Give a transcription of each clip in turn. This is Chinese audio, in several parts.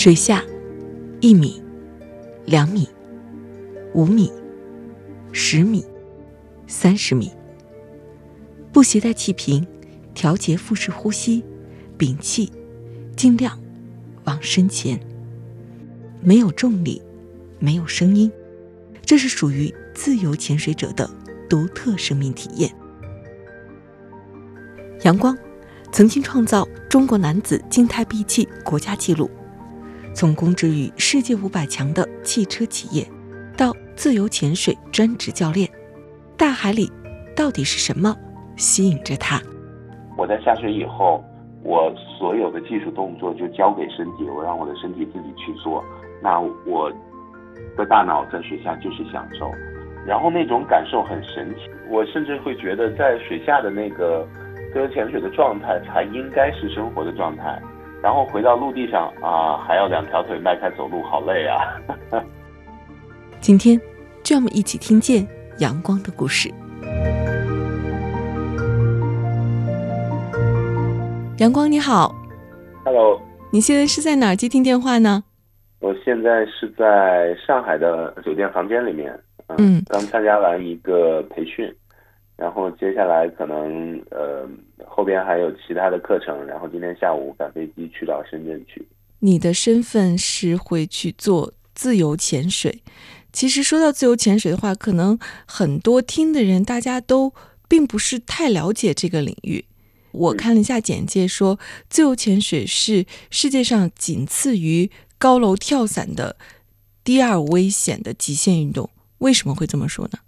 水下，一米，两米，五米，十米，三十米。不携带气瓶，调节腹式呼吸，屏气，尽量往深潜。没有重力，没有声音，这是属于自由潜水者的独特生命体验。阳光曾经创造中国男子静态闭气国家纪录。从供职于世界五百强的汽车企业，到自由潜水专职教练，大海里到底是什么吸引着他？我在下水以后，我所有的技术动作就交给身体，我让我的身体自己去做。那我的大脑在水下就是享受，然后那种感受很神奇。我甚至会觉得，在水下的那个自由潜水的状态，才应该是生活的状态。然后回到陆地上啊，还要两条腿迈开走路，好累啊！今天，就让我们一起听见阳光的故事。阳光你好，Hello，你现在是在哪儿接听电话呢？我现在是在上海的酒店房间里面，嗯，刚参加完一个培训。然后接下来可能呃后边还有其他的课程，然后今天下午赶飞机去到深圳去。你的身份是会去做自由潜水。其实说到自由潜水的话，可能很多听的人大家都并不是太了解这个领域。我看了一下简介，说自由潜水是世界上仅次于高楼跳伞的第二危险的极限运动。为什么会这么说呢？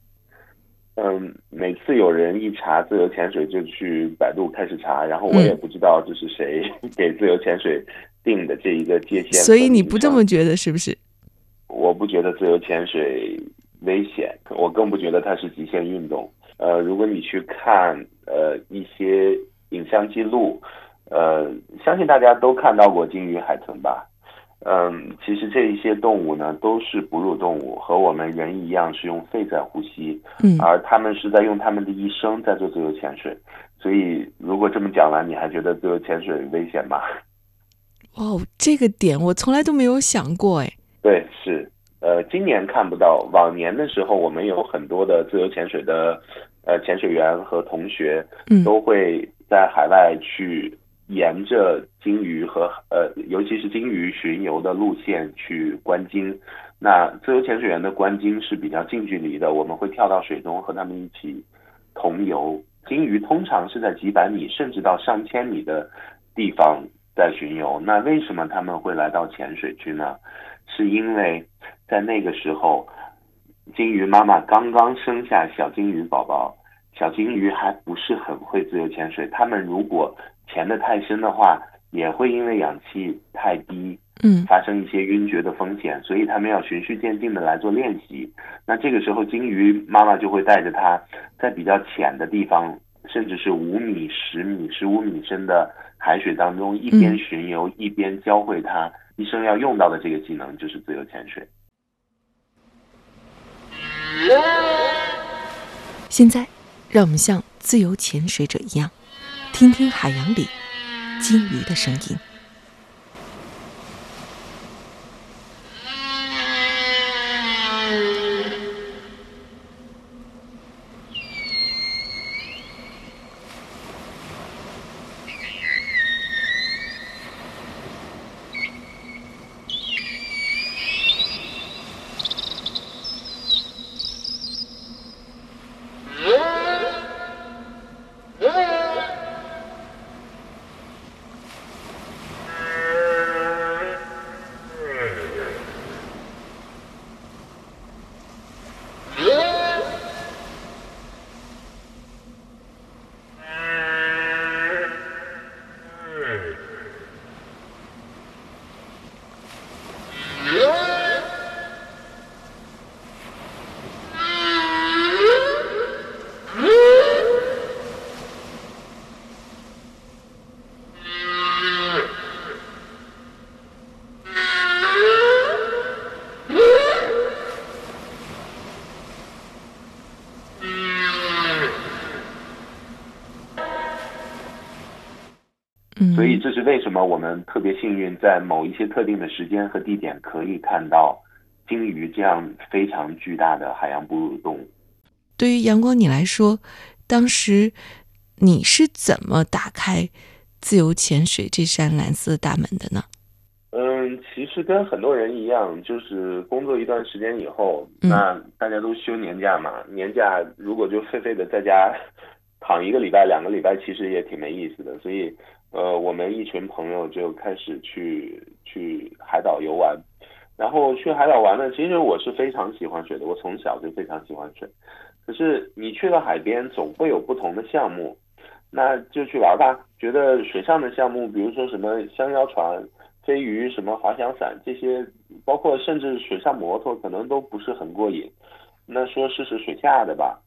嗯，每次有人一查自由潜水，就去百度开始查，然后我也不知道这是谁 给自由潜水定的这一个界限。所以你不这么觉得是不是？我不觉得自由潜水危险，我更不觉得它是极限运动。呃，如果你去看呃一些影像记录，呃，相信大家都看到过鲸鱼、海豚吧。嗯，其实这一些动物呢，都是哺乳动物，和我们人一样是用肺在呼吸，嗯，而他们是在用他们的一生在做自由潜水。所以，如果这么讲完，你还觉得自由潜水危险吗？哦，这个点我从来都没有想过，哎。对，是，呃，今年看不到，往年的时候，我们有很多的自由潜水的，呃，潜水员和同学，嗯，都会在海外去。沿着鲸鱼和呃，尤其是鲸鱼巡游的路线去观鲸，那自由潜水员的观鲸是比较近距离的，我们会跳到水中和他们一起同游。鲸鱼通常是在几百米甚至到上千米的地方在巡游，那为什么他们会来到浅水区呢？是因为在那个时候，鲸鱼妈妈刚刚生下小鲸鱼宝宝，小鲸鱼还不是很会自由潜水，他们如果潜的太深的话，也会因为氧气太低，嗯，发生一些晕厥的风险，所以他们要循序渐进的来做练习。那这个时候，鲸鱼妈妈就会带着它在比较浅的地方，甚至是五米、十米、十五米深的海水当中，一边巡游一边教会它一生要用到的这个技能，就是自由潜水。现在，让我们像自由潜水者一样。听听海洋里金鱼的声音。所以这是为什么我们特别幸运，在某一些特定的时间和地点可以看到鲸鱼这样非常巨大的海洋哺乳动物。对于阳光你来说，当时你是怎么打开自由潜水这扇蓝色大门的呢？嗯，其实跟很多人一样，就是工作一段时间以后，那大家都休年假嘛，年假如果就废废的在家躺一个礼拜、两个礼拜，其实也挺没意思的。所以，呃，我们一群朋友就开始去去海岛游玩。然后去海岛玩呢，其实我是非常喜欢水的，我从小就非常喜欢水。可是你去了海边，总会有不同的项目，那就去玩吧。觉得水上的项目，比如说什么香蕉船。飞鱼、什么滑翔伞这些，包括甚至水上摩托，可能都不是很过瘾。那说试试水下的吧，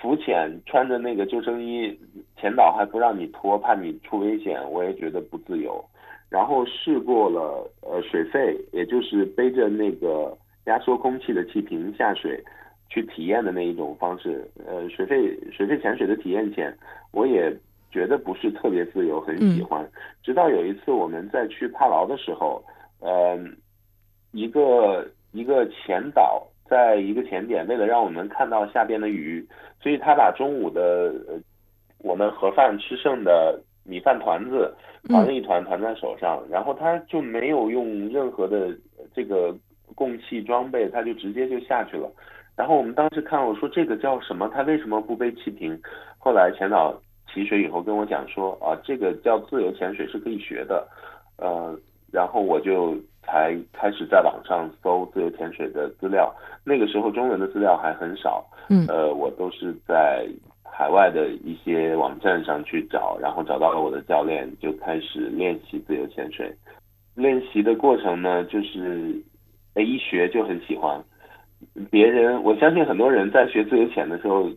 浮潜穿着那个救生衣，前导还不让你脱，怕你出危险，我也觉得不自由。然后试过了，呃，水肺，也就是背着那个压缩空气的气瓶下水去体验的那一种方式。呃，水肺水肺潜水的体验潜，我也。觉得不是特别自由，很喜欢。直到有一次我们在去帕劳的时候，呃，一个一个前导在一个前点，为了让我们看到下边的鱼，所以他把中午的我们盒饭吃剩的米饭团子团了一团，团在手上，然后他就没有用任何的这个供气装备，他就直接就下去了。然后我们当时看，我说这个叫什么？他为什么不背气瓶？后来前导。起水以后跟我讲说啊，这个叫自由潜水是可以学的，呃，然后我就才开始在网上搜自由潜水的资料。那个时候中文的资料还很少，嗯，呃，我都是在海外的一些网站上去找，然后找到了我的教练，就开始练习自由潜水。练习的过程呢，就是哎一学就很喜欢。别人，我相信很多人在学自由潜的时候，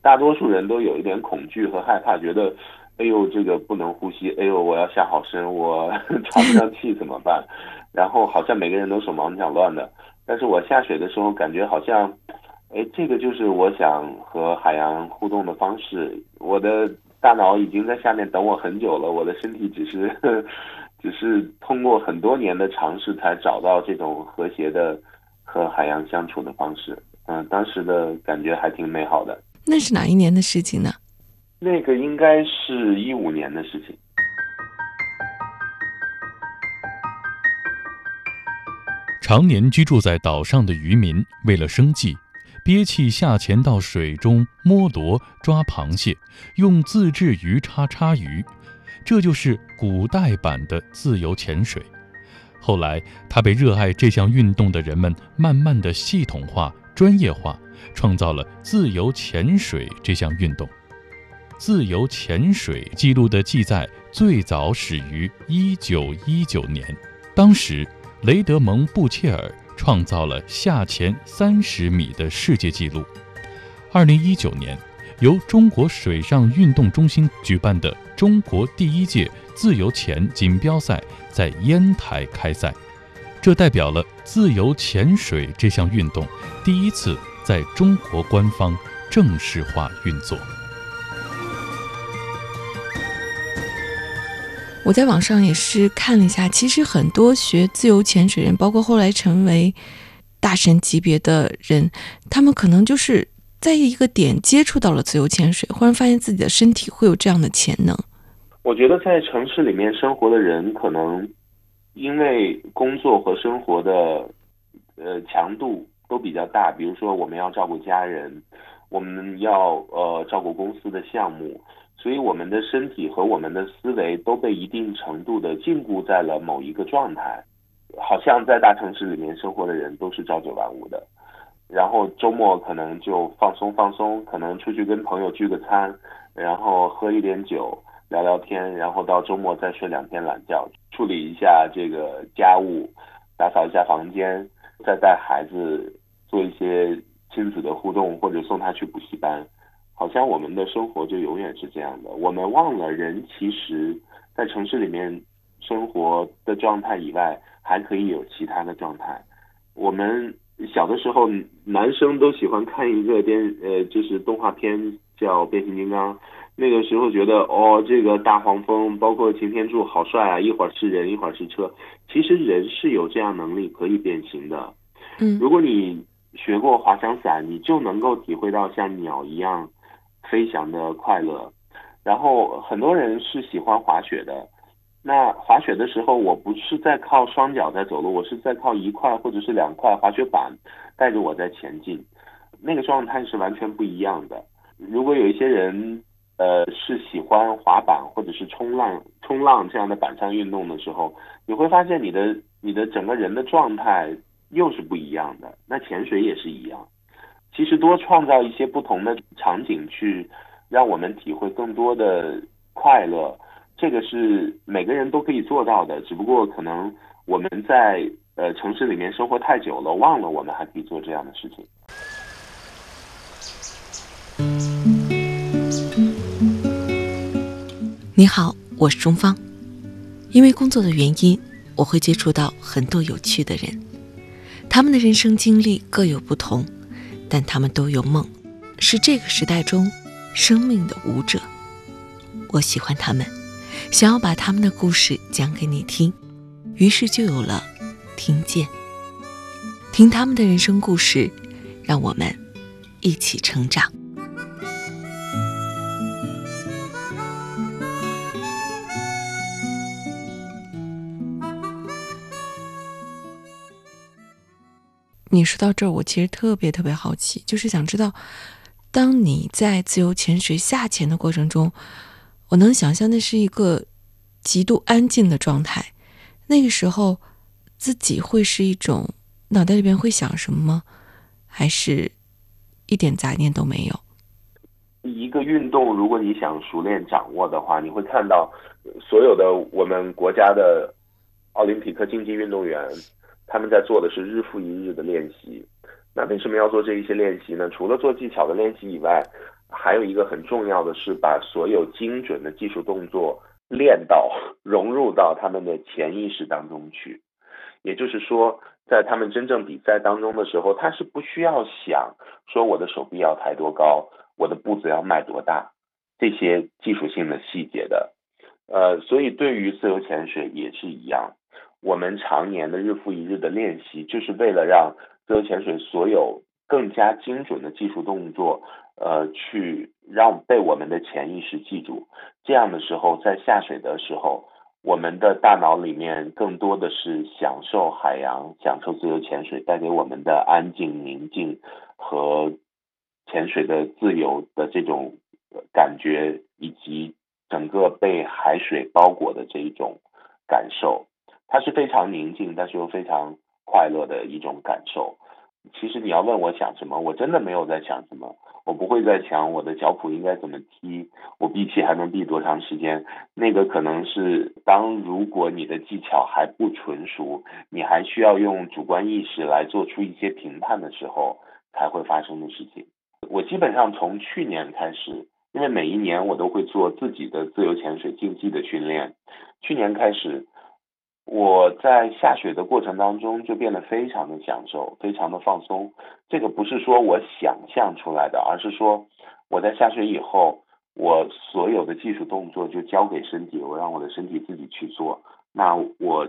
大多数人都有一点恐惧和害怕，觉得，哎呦，这个不能呼吸，哎呦，我要下好深，我 喘不上气 怎么办？然后好像每个人都手忙脚乱的。但是我下水的时候，感觉好像，哎，这个就是我想和海洋互动的方式。我的大脑已经在下面等我很久了，我的身体只是，只是通过很多年的尝试才找到这种和谐的。和海洋相处的方式，嗯，当时的感觉还挺美好的。那是哪一年的事情呢？那个应该是一五年的事情。常年居住在岛上的渔民，为了生计，憋气下潜到水中摸螺、抓螃蟹，用自制鱼叉叉鱼，这就是古代版的自由潜水。后来，他被热爱这项运动的人们慢慢的系统化、专业化，创造了自由潜水这项运动。自由潜水记录的记载最早始于1919年，当时雷德蒙·布切尔创造了下潜30米的世界纪录。2019年，由中国水上运动中心举办的中国第一届自由潜锦标赛。在烟台开赛，这代表了自由潜水这项运动第一次在中国官方正式化运作。我在网上也是看了一下，其实很多学自由潜水人，包括后来成为大神级别的人，他们可能就是在一个点接触到了自由潜水，忽然发现自己的身体会有这样的潜能。我觉得在城市里面生活的人，可能因为工作和生活的呃强度都比较大，比如说我们要照顾家人，我们要呃照顾公司的项目，所以我们的身体和我们的思维都被一定程度的禁锢在了某一个状态。好像在大城市里面生活的人都是朝九晚五的，然后周末可能就放松放松，可能出去跟朋友聚个餐，然后喝一点酒。聊聊天，然后到周末再睡两天懒觉，处理一下这个家务，打扫一下房间，再带孩子做一些亲子的互动，或者送他去补习班。好像我们的生活就永远是这样的。我们忘了人其实，在城市里面生活的状态以外，还可以有其他的状态。我们小的时候，男生都喜欢看一个电，呃，就是动画片叫《变形金刚》。那个时候觉得哦，这个大黄蜂，包括擎天柱，好帅啊！一会儿是人，一会儿是车。其实人是有这样能力可以变形的。嗯，如果你学过滑翔伞，你就能够体会到像鸟一样飞翔的快乐。然后很多人是喜欢滑雪的。那滑雪的时候，我不是在靠双脚在走路，我是在靠一块或者是两块滑雪板带着我在前进。那个状态是完全不一样的。如果有一些人。呃，是喜欢滑板或者是冲浪、冲浪这样的板上运动的时候，你会发现你的你的整个人的状态又是不一样的。那潜水也是一样，其实多创造一些不同的场景，去让我们体会更多的快乐，这个是每个人都可以做到的。只不过可能我们在呃城市里面生活太久了，忘了我们还可以做这样的事情。你好，我是钟芳。因为工作的原因，我会接触到很多有趣的人，他们的人生经历各有不同，但他们都有梦，是这个时代中生命的舞者。我喜欢他们，想要把他们的故事讲给你听，于是就有了听见，听他们的人生故事，让我们一起成长。你说到这儿，我其实特别特别好奇，就是想知道，当你在自由潜水下潜的过程中，我能想象那是一个极度安静的状态。那个时候，自己会是一种脑袋里边会想什么吗？还是一点杂念都没有？一个运动，如果你想熟练掌握的话，你会看到所有的我们国家的奥林匹克竞技运动员。他们在做的是日复一日的练习，那为什么要做这一些练习呢？除了做技巧的练习以外，还有一个很重要的是把所有精准的技术动作练到融入到他们的潜意识当中去。也就是说，在他们真正比赛当中的时候，他是不需要想说我的手臂要抬多高，我的步子要迈多大这些技术性的细节的。呃，所以对于自由潜水也是一样。我们常年的日复一日的练习，就是为了让自由潜水所有更加精准的技术动作，呃，去让被我们的潜意识记住。这样的时候，在下水的时候，我们的大脑里面更多的是享受海洋、享受自由潜水带给我们的安静、宁静和潜水的自由的这种感觉，以及整个被海水包裹的这一种感受。它是非常宁静，但是又非常快乐的一种感受。其实你要问我想什么，我真的没有在想什么。我不会在想我的脚蹼应该怎么踢，我闭气还能闭多长时间。那个可能是当如果你的技巧还不纯熟，你还需要用主观意识来做出一些评判的时候才会发生的事情。我基本上从去年开始，因为每一年我都会做自己的自由潜水竞技的训练，去年开始。我在下雪的过程当中就变得非常的享受，非常的放松。这个不是说我想象出来的，而是说我在下雪以后，我所有的技术动作就交给身体，我让我的身体自己去做。那我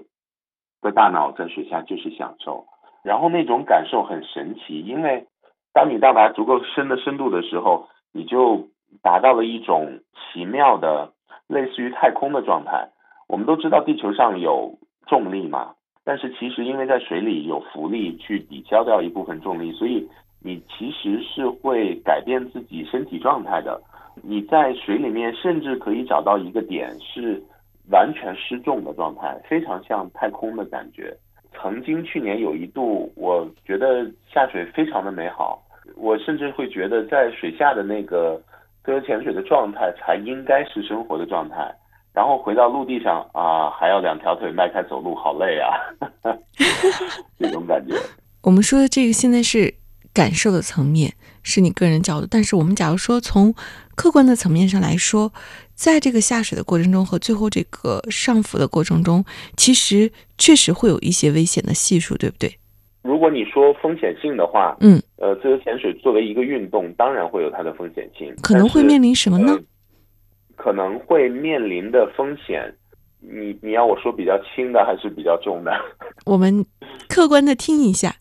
的大脑在水下就是享受，然后那种感受很神奇，因为当你到达足够深的深度的时候，你就达到了一种奇妙的类似于太空的状态。我们都知道地球上有。重力嘛，但是其实因为在水里有浮力去抵消掉一部分重力，所以你其实是会改变自己身体状态的。你在水里面甚至可以找到一个点是完全失重的状态，非常像太空的感觉。曾经去年有一度，我觉得下水非常的美好，我甚至会觉得在水下的那个自由潜水的状态才应该是生活的状态。然后回到陆地上啊，还要两条腿迈开走路，好累啊！这种感觉。我们说的这个现在是感受的层面，是你个人角度。但是我们假如说从客观的层面上来说，在这个下水的过程中和最后这个上浮的过程中，其实确实会有一些危险的系数，对不对？如果你说风险性的话，嗯，呃，自由潜水作为一个运动，当然会有它的风险性。可能会面临什么呢？可能会面临的风险，你你要我说比较轻的还是比较重的？我们客观的听一下。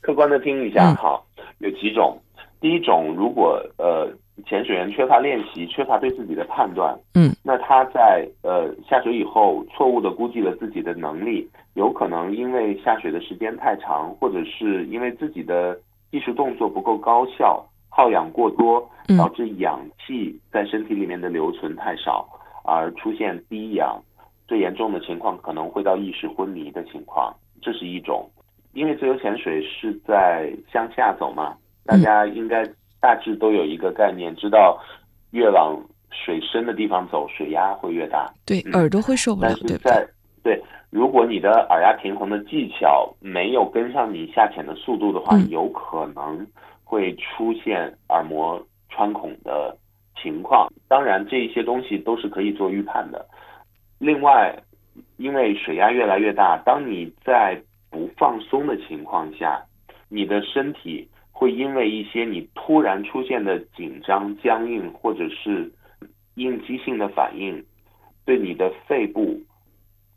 客观的听一下，好，有几种。第一种，如果呃潜水员缺乏练习，缺乏对自己的判断，嗯，那他在呃下水以后，错误的估计了自己的能力，有可能因为下水的时间太长，或者是因为自己的技术动作不够高效，耗氧过多，导致氧气在身体里面的留存太少，而出现低氧，最严重的情况可能会到意识昏迷的情况，这是一种。因为自由潜水是在向下走嘛，大家应该大致都有一个概念，知道越往水深的地方走，水压会越大。对，耳朵会受不了。但是在对，如果你的耳压平衡的技巧没有跟上你下潜的速度的话，有可能会出现耳膜穿孔的情况。当然，这一些东西都是可以做预判的。另外，因为水压越来越大，当你在不放松的情况下，你的身体会因为一些你突然出现的紧张、僵硬或者是应激性的反应，对你的肺部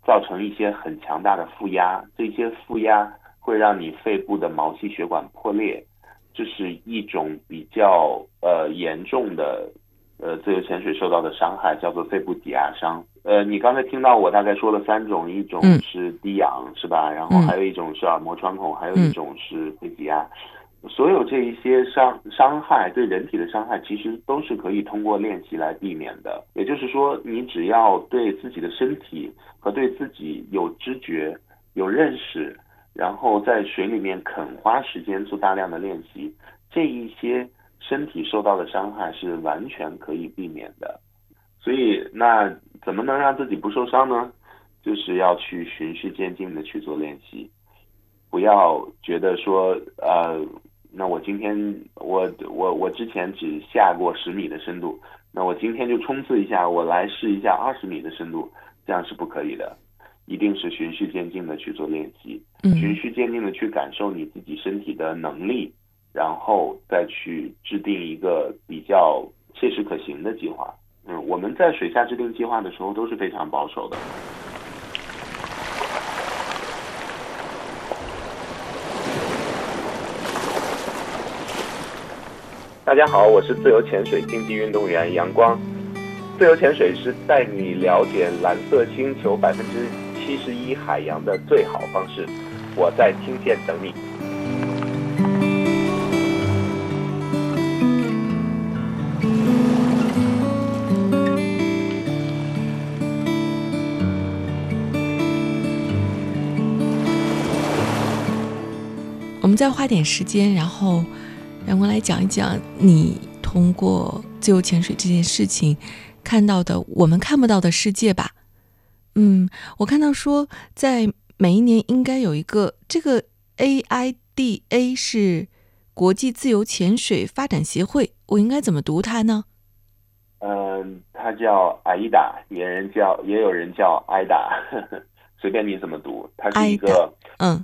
造成一些很强大的负压。这些负压会让你肺部的毛细血管破裂，这是一种比较呃严重的呃自由潜水受到的伤害，叫做肺部挤压伤。呃，你刚才听到我大概说了三种，一种是低氧，是吧？然后还有一种是耳膜穿孔，还有一种是肺挤压。所有这一些伤伤害对人体的伤害，其实都是可以通过练习来避免的。也就是说，你只要对自己的身体和对自己有知觉、有认识，然后在水里面肯花时间做大量的练习，这一些身体受到的伤害是完全可以避免的。所以，那怎么能让自己不受伤呢？就是要去循序渐进的去做练习，不要觉得说，呃，那我今天我我我之前只下过十米的深度，那我今天就冲刺一下，我来试一下二十米的深度，这样是不可以的，一定是循序渐进的去做练习，循序渐进的去感受你自己身体的能力，然后再去制定一个比较切实可行的计划。嗯，我们在水下制定计划的时候都是非常保守的。大家好，我是自由潜水竞技运动员杨光。自由潜水是带你了解蓝色星球百分之七十一海洋的最好方式。我在听线等你。我们再花点时间，然后让我来讲一讲你通过自由潜水这件事情看到的我们看不到的世界吧。嗯，我看到说在每一年应该有一个这个 AIDA 是国际自由潜水发展协会，我应该怎么读它呢？嗯，它叫 AIDA，也人叫也有人叫 AIDA，随便你怎么读，它是一个嗯。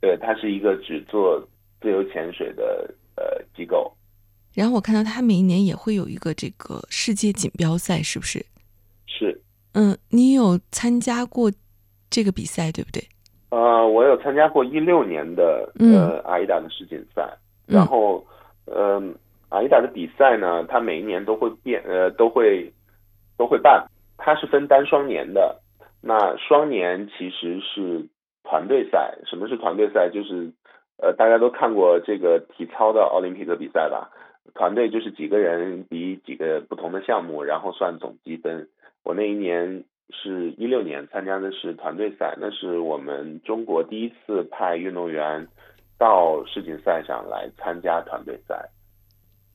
对，它是一个只做自由潜水的呃机构。然后我看到它每一年也会有一个这个世界锦标赛，是不是？是。嗯，你有参加过这个比赛，对不对？呃，我有参加过一六年的呃阿依达的世锦赛。然后，呃，阿依达的比赛呢，它每一年都会变，呃，都会都会办。它是分单双年的。那双年其实是。团队赛，什么是团队赛？就是，呃，大家都看过这个体操的奥林匹克比赛吧？团队就是几个人比几个不同的项目，然后算总积分。我那一年是一六年参加的是团队赛，那是我们中国第一次派运动员到世锦赛上来参加团队赛。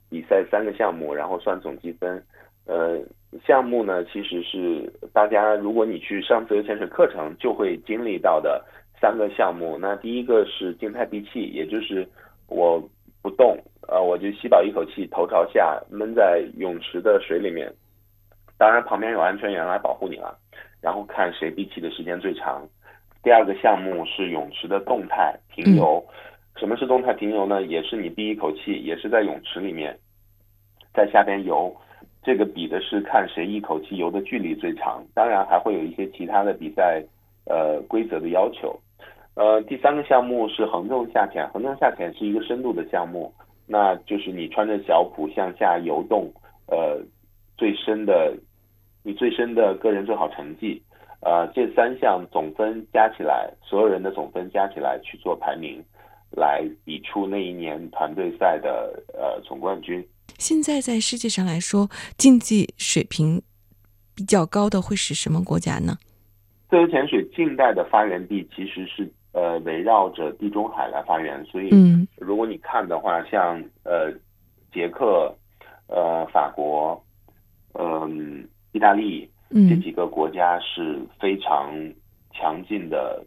比赛三个项目，然后算总积分。呃，项目呢其实是大家如果你去上自由潜水课程就会经历到的。三个项目，那第一个是静态闭气，也就是我不动，呃，我就吸饱一口气，头朝下闷在泳池的水里面，当然旁边有安全员来保护你了，然后看谁闭气的时间最长。第二个项目是泳池的动态停游，什么是动态停游呢？也是你闭一口气，也是在泳池里面，在下边游，这个比的是看谁一口气游的距离最长。当然还会有一些其他的比赛呃规则的要求。呃，第三个项目是横纵下潜，横纵下潜是一个深度的项目，那就是你穿着小蹼向下游动，呃，最深的，你最深的个人最好成绩，呃，这三项总分加起来，所有人的总分加起来去做排名，来比出那一年团队赛的呃总冠军。现在在世界上来说，竞技水平比较高的会是什么国家呢？自由潜水近代的发源地其实是。呃，围绕着地中海来发源，所以如果你看的话，像呃，捷克、呃，法国、嗯，意大利这几个国家是非常强劲的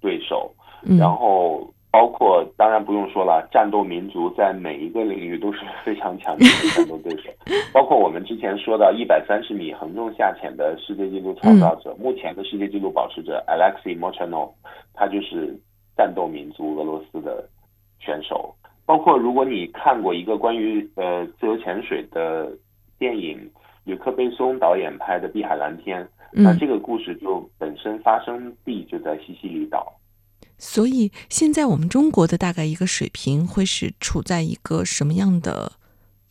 对手，然后。包括当然不用说了，战斗民族在每一个领域都是非常强劲的战斗对手。包括我们之前说到一百三十米横纵下潜的世界纪录创造者，目前的世界纪录保持者 Alexey Mochanov，他就是战斗民族俄罗斯的选手。包括如果你看过一个关于呃自由潜水的电影，吕克贝松导演拍的《碧海蓝天》，那这个故事就本身发生地就在西西里岛。所以现在我们中国的大概一个水平会是处在一个什么样的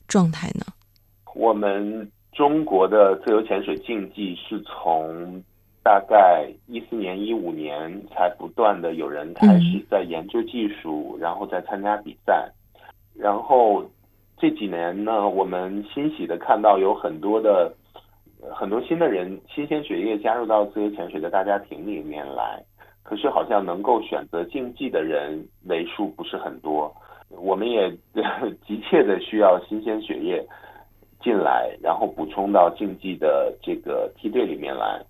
状态呢？我们中国的自由潜水竞技是从大概一四年、一五年才不断的有人开始在研究技术，然后再参加比赛。然后这几年呢，我们欣喜的看到有很多的很多新的人、新鲜血液加入到自由潜水的大家庭里面来。可是好像能够选择竞技的人为数不是很多，我们也 急切的需要新鲜血液进来，然后补充到竞技的这个梯队里面来，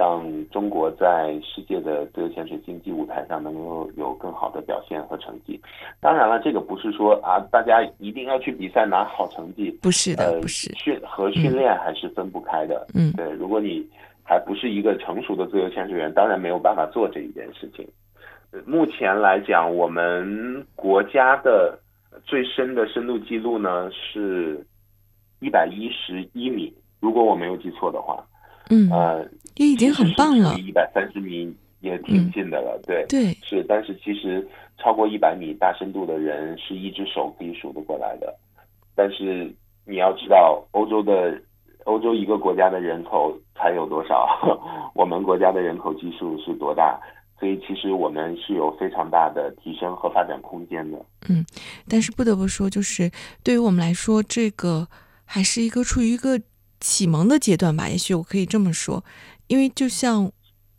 让中国在世界的自由潜水竞技舞台上能够有更好的表现和成绩。当然了，这个不是说啊，大家一定要去比赛拿好成绩，不是的，不是训和训练还是分不开的。嗯，对，如果你。还不是一个成熟的自由潜水员，当然没有办法做这一件事情。目前来讲，我们国家的最深的深度记录呢是一百一十一米，如果我没有记错的话。嗯，呃，也已经很棒了。一百三十米也挺近的了，对，对，是。但是其实超过一百米大深度的人是一只手可以数得过来的。但是你要知道，欧洲的。欧洲一个国家的人口才有多少？我们国家的人口基数是多大？所以其实我们是有非常大的提升和发展空间的。嗯，但是不得不说，就是对于我们来说，这个还是一个处于一个启蒙的阶段吧。也许我可以这么说，因为就像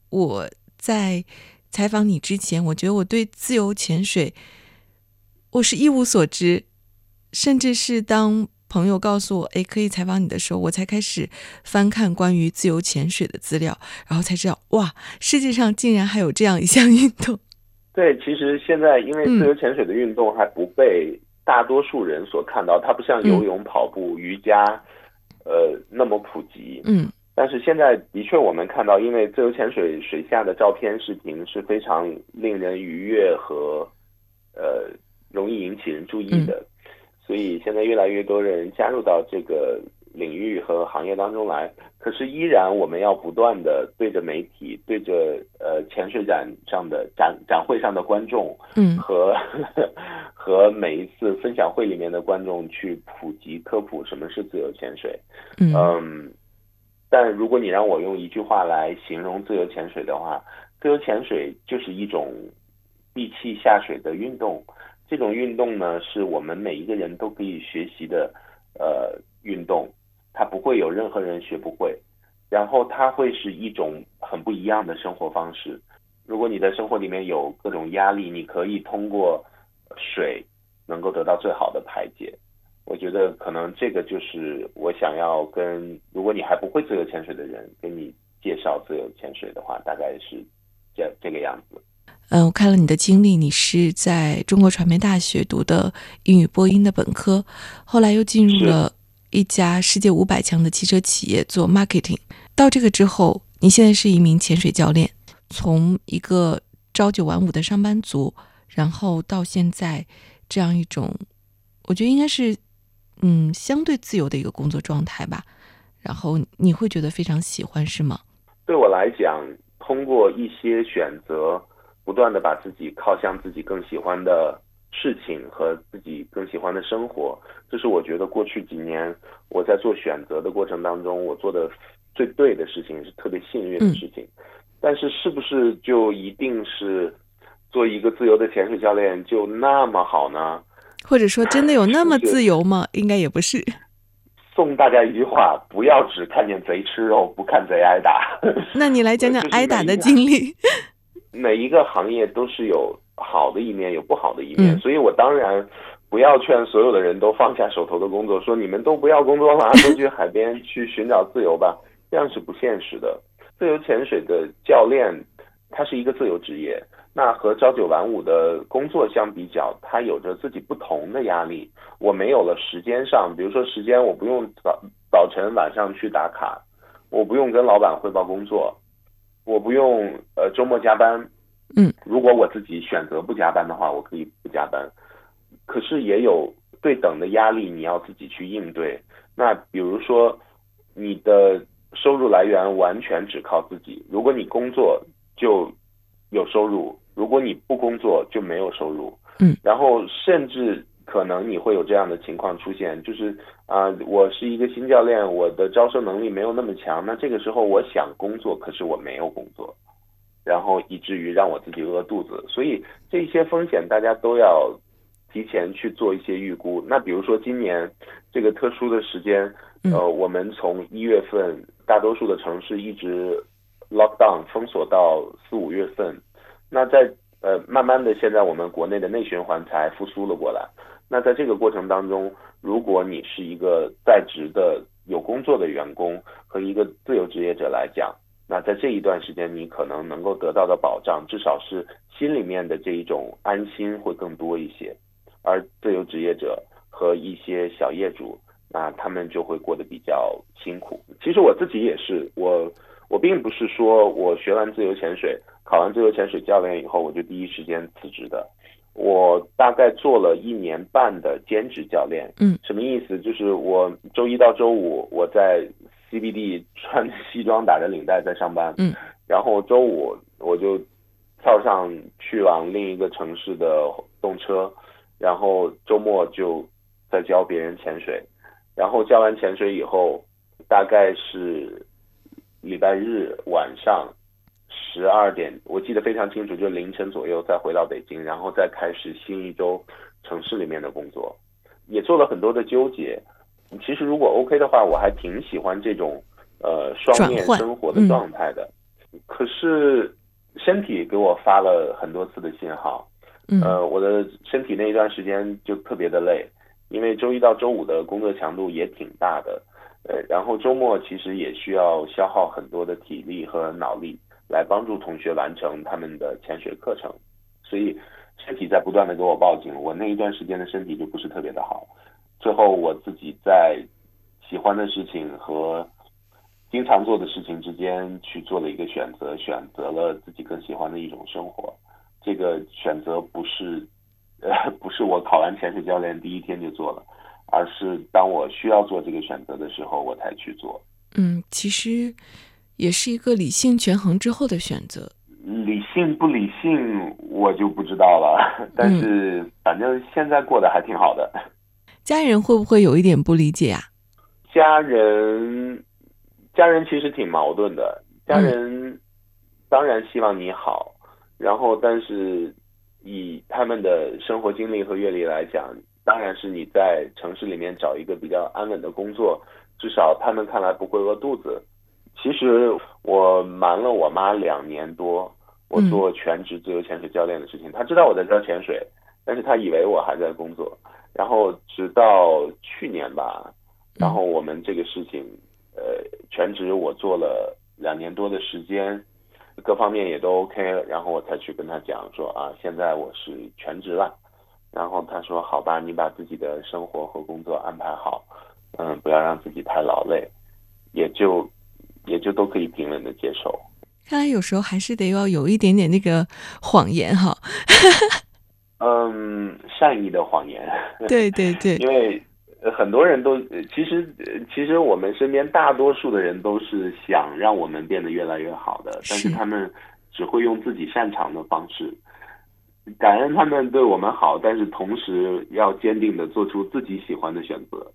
我在采访你之前，我觉得我对自由潜水我是一无所知，甚至是当。朋友告诉我，哎，可以采访你的时候，我才开始翻看关于自由潜水的资料，然后才知道，哇，世界上竟然还有这样一项运动。对，其实现在因为自由潜水的运动还不被大多数人所看到，它不像游泳、跑步、瑜伽，呃，那么普及。嗯。但是现在的确，我们看到，因为自由潜水水下的照片、视频是非常令人愉悦和呃容易引起人注意的。所以现在越来越多人加入到这个领域和行业当中来，可是依然我们要不断的对着媒体、对着呃潜水展上的展展会上的观众，嗯，和 和每一次分享会里面的观众去普及科普什么是自由潜水，嗯，但如果你让我用一句话来形容自由潜水的话，自由潜水就是一种闭气下水的运动。这种运动呢，是我们每一个人都可以学习的，呃，运动，它不会有任何人学不会，然后它会是一种很不一样的生活方式。如果你在生活里面有各种压力，你可以通过水能够得到最好的排解。我觉得可能这个就是我想要跟如果你还不会自由潜水的人跟你介绍自由潜水的话，大概是这这个样子。嗯，我看了你的经历，你是在中国传媒大学读的英语播音的本科，后来又进入了一家世界五百强的汽车企业做 marketing。到这个之后，你现在是一名潜水教练，从一个朝九晚五的上班族，然后到现在这样一种，我觉得应该是嗯相对自由的一个工作状态吧。然后你会觉得非常喜欢，是吗？对我来讲，通过一些选择，不断的把自己靠向自己更喜欢的事情和自己更喜欢的生活，这是我觉得过去几年我在做选择的过程当中，我做的最对的事情，是特别幸运的事情。但是，是不是就一定是做一个自由的潜水教练就那么好呢？或者说，真的有那么自由吗？应该也不是。送大家一句话：不要只看见贼吃肉，不看贼挨打。那你来讲讲 挨打的经历。每一个行业都是有好的一面，有不好的一面。所以我当然不要劝所有的人都放下手头的工作，说你们都不要工作了，都去海边去寻找自由吧。这样是不现实的。自由潜水的教练，他是一个自由职业。那和朝九晚五的工作相比较，他有着自己不同的压力。我没有了时间上，比如说时间，我不用早早晨晚上去打卡，我不用跟老板汇报工作，我不用呃周末加班。嗯，如果我自己选择不加班的话，我可以不加班。可是也有对等的压力，你要自己去应对。那比如说，你的收入来源完全只靠自己，如果你工作就有收入。如果你不工作就没有收入，嗯，然后甚至可能你会有这样的情况出现，就是啊，我是一个新教练，我的招收能力没有那么强，那这个时候我想工作，可是我没有工作，然后以至于让我自己饿肚子，所以这些风险大家都要提前去做一些预估。那比如说今年这个特殊的时间，呃，我们从一月份大多数的城市一直 lock down 封锁到四五月份。那在呃，慢慢的，现在我们国内的内循环才复苏了过来。那在这个过程当中，如果你是一个在职的有工作的员工和一个自由职业者来讲，那在这一段时间，你可能能够得到的保障，至少是心里面的这一种安心会更多一些。而自由职业者和一些小业主，那他们就会过得比较辛苦。其实我自己也是，我我并不是说我学完自由潜水。考完自由潜水教练以后，我就第一时间辞职的。我大概做了一年半的兼职教练。嗯，什么意思？就是我周一到周五我在 CBD 穿西装打着领带在上班。嗯，然后周五我就跳上去往另一个城市的动车，然后周末就在教别人潜水。然后教完潜水以后，大概是礼拜日晚上。十二点，我记得非常清楚，就凌晨左右再回到北京，然后再开始新一周城市里面的工作，也做了很多的纠结。其实如果 OK 的话，我还挺喜欢这种呃双面生活的状态的。可是身体给我发了很多次的信号，呃，我的身体那一段时间就特别的累，因为周一到周五的工作强度也挺大的，呃，然后周末其实也需要消耗很多的体力和脑力。来帮助同学完成他们的潜水课程，所以身体在不断的给我报警，我那一段时间的身体就不是特别的好。最后我自己在喜欢的事情和经常做的事情之间去做了一个选择，选择了自己更喜欢的一种生活。这个选择不是呃 不是我考完潜水教练第一天就做了，而是当我需要做这个选择的时候我才去做。嗯，其实。也是一个理性权衡之后的选择。理性不理性，我就不知道了。但是反正现在过得还挺好的。家人会不会有一点不理解啊？家人，家人其实挺矛盾的。家人当然希望你好，然后但是以他们的生活经历和阅历来讲，当然是你在城市里面找一个比较安稳的工作，至少他们看来不会饿肚子。其实我瞒了我妈两年多，我做全职自由潜水教练的事情。她知道我在教潜水，但是她以为我还在工作。然后直到去年吧，然后我们这个事情，呃，全职我做了两年多的时间，各方面也都 OK 了，然后我才去跟他讲说啊，现在我是全职了。然后他说好吧，你把自己的生活和工作安排好，嗯，不要让自己太劳累，也就。也就都可以平稳的接受。看来有时候还是得要有一点点那个谎言哈。嗯，善意的谎言。对对对。因为很多人都其实其实我们身边大多数的人都是想让我们变得越来越好的，但是他们只会用自己擅长的方式。感恩他们对我们好，但是同时要坚定的做出自己喜欢的选择。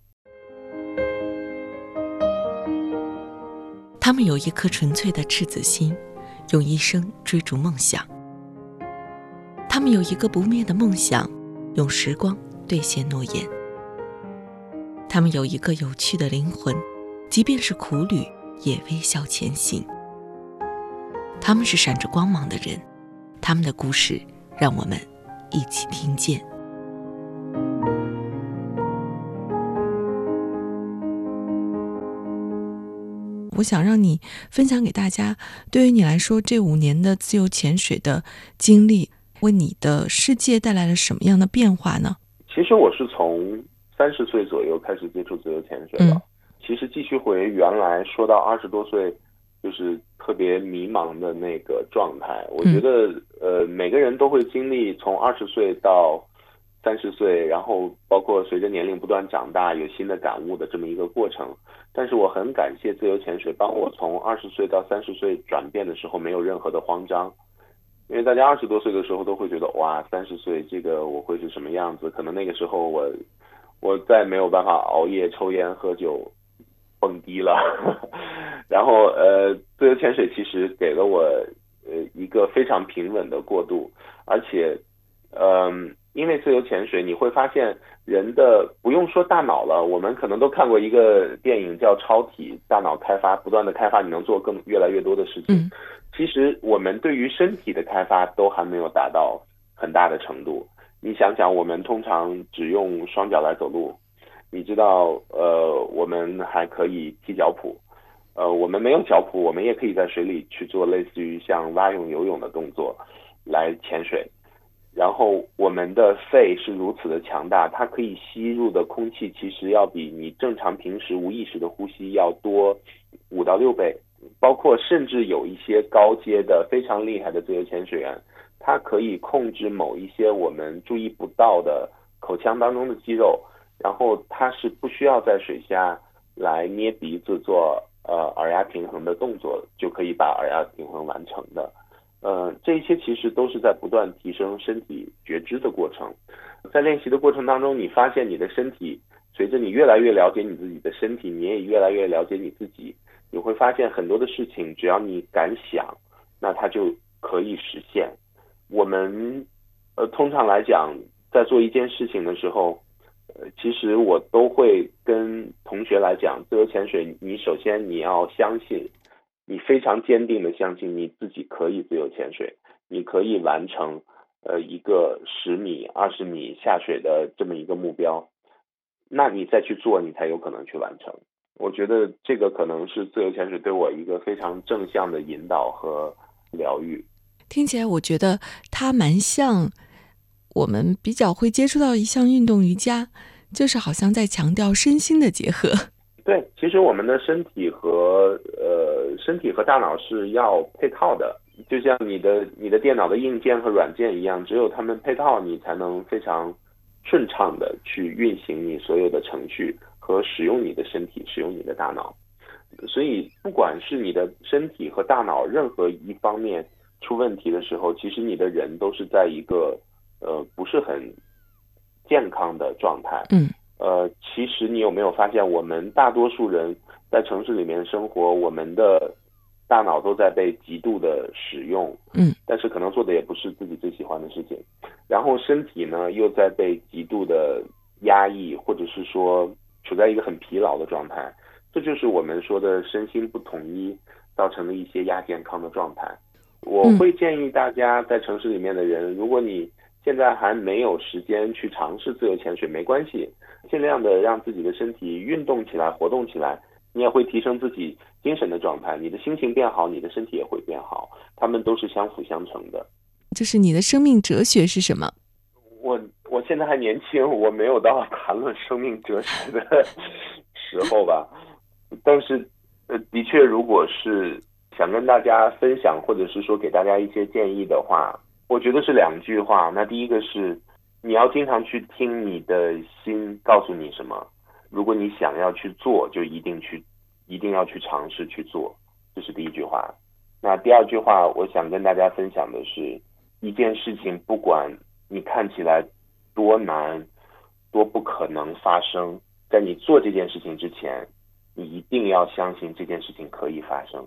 他们有一颗纯粹的赤子心，用一生追逐梦想。他们有一个不灭的梦想，用时光兑现诺言。他们有一个有趣的灵魂，即便是苦旅也微笑前行。他们是闪着光芒的人，他们的故事。让我们一起听见。我想让你分享给大家，对于你来说，这五年的自由潜水的经历，为你的世界带来了什么样的变化呢？其实我是从三十岁左右开始接触自由潜水的。其实继续回原来说到二十多岁。就是特别迷茫的那个状态，我觉得呃每个人都会经历从二十岁到三十岁，然后包括随着年龄不断长大有新的感悟的这么一个过程。但是我很感谢自由潜水帮我从二十岁到三十岁转变的时候没有任何的慌张，因为大家二十多岁的时候都会觉得哇三十岁这个我会是什么样子？可能那个时候我我再没有办法熬夜抽烟喝酒。蹦迪了，然后呃，自由潜水其实给了我呃一个非常平稳的过渡，而且嗯，因为自由潜水你会发现人的不用说大脑了，我们可能都看过一个电影叫《超体》，大脑开发不断的开发，你能做更越来越多的事情。其实我们对于身体的开发都还没有达到很大的程度。你想想，我们通常只用双脚来走路。你知道，呃，我们还可以踢脚蹼，呃，我们没有脚蹼，我们也可以在水里去做类似于像蛙泳、游泳的动作来潜水。然后我们的肺是如此的强大，它可以吸入的空气其实要比你正常平时无意识的呼吸要多五到六倍。包括甚至有一些高阶的非常厉害的自由潜水员，他可以控制某一些我们注意不到的口腔当中的肌肉。然后它是不需要在水下来捏鼻子做呃耳压平衡的动作，就可以把耳压平衡完成的。呃，这一些其实都是在不断提升身体觉知的过程。在练习的过程当中，你发现你的身体随着你越来越了解你自己的身体，你也越来越了解你自己。你会发现很多的事情，只要你敢想，那它就可以实现。我们呃通常来讲，在做一件事情的时候。呃，其实我都会跟同学来讲，自由潜水，你首先你要相信，你非常坚定的相信你自己可以自由潜水，你可以完成呃一个十米、二十米下水的这么一个目标，那你再去做，你才有可能去完成。我觉得这个可能是自由潜水对我一个非常正向的引导和疗愈。听起来，我觉得它蛮像。我们比较会接触到一项运动，瑜伽，就是好像在强调身心的结合。对，其实我们的身体和呃身体和大脑是要配套的，就像你的你的电脑的硬件和软件一样，只有它们配套，你才能非常顺畅的去运行你所有的程序和使用你的身体，使用你的大脑。所以，不管是你的身体和大脑任何一方面出问题的时候，其实你的人都是在一个。呃，不是很健康的状态。嗯。呃，其实你有没有发现，我们大多数人在城市里面生活，我们的大脑都在被极度的使用。嗯。但是可能做的也不是自己最喜欢的事情，然后身体呢又在被极度的压抑，或者是说处在一个很疲劳的状态。这就是我们说的身心不统一造成的一些亚健康的状态。我会建议大家在城市里面的人，如果你现在还没有时间去尝试自由潜水，没关系，尽量的让自己的身体运动起来、活动起来，你也会提升自己精神的状态，你的心情变好，你的身体也会变好，他们都是相辅相成的。就是你的生命哲学是什么？我我现在还年轻，我没有到谈论生命哲学的 时候吧，但是呃，的确，如果是想跟大家分享，或者是说给大家一些建议的话。我觉得是两句话。那第一个是，你要经常去听你的心告诉你什么。如果你想要去做，就一定去，一定要去尝试去做。这是第一句话。那第二句话，我想跟大家分享的是，一件事情不管你看起来多难、多不可能发生，在你做这件事情之前，你一定要相信这件事情可以发生，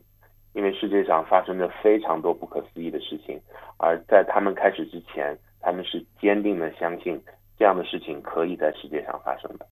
因为世界上发生着非常多不可思议的事情，而在他们开始之前，他们是坚定的相信这样的事情可以在世界上发生的。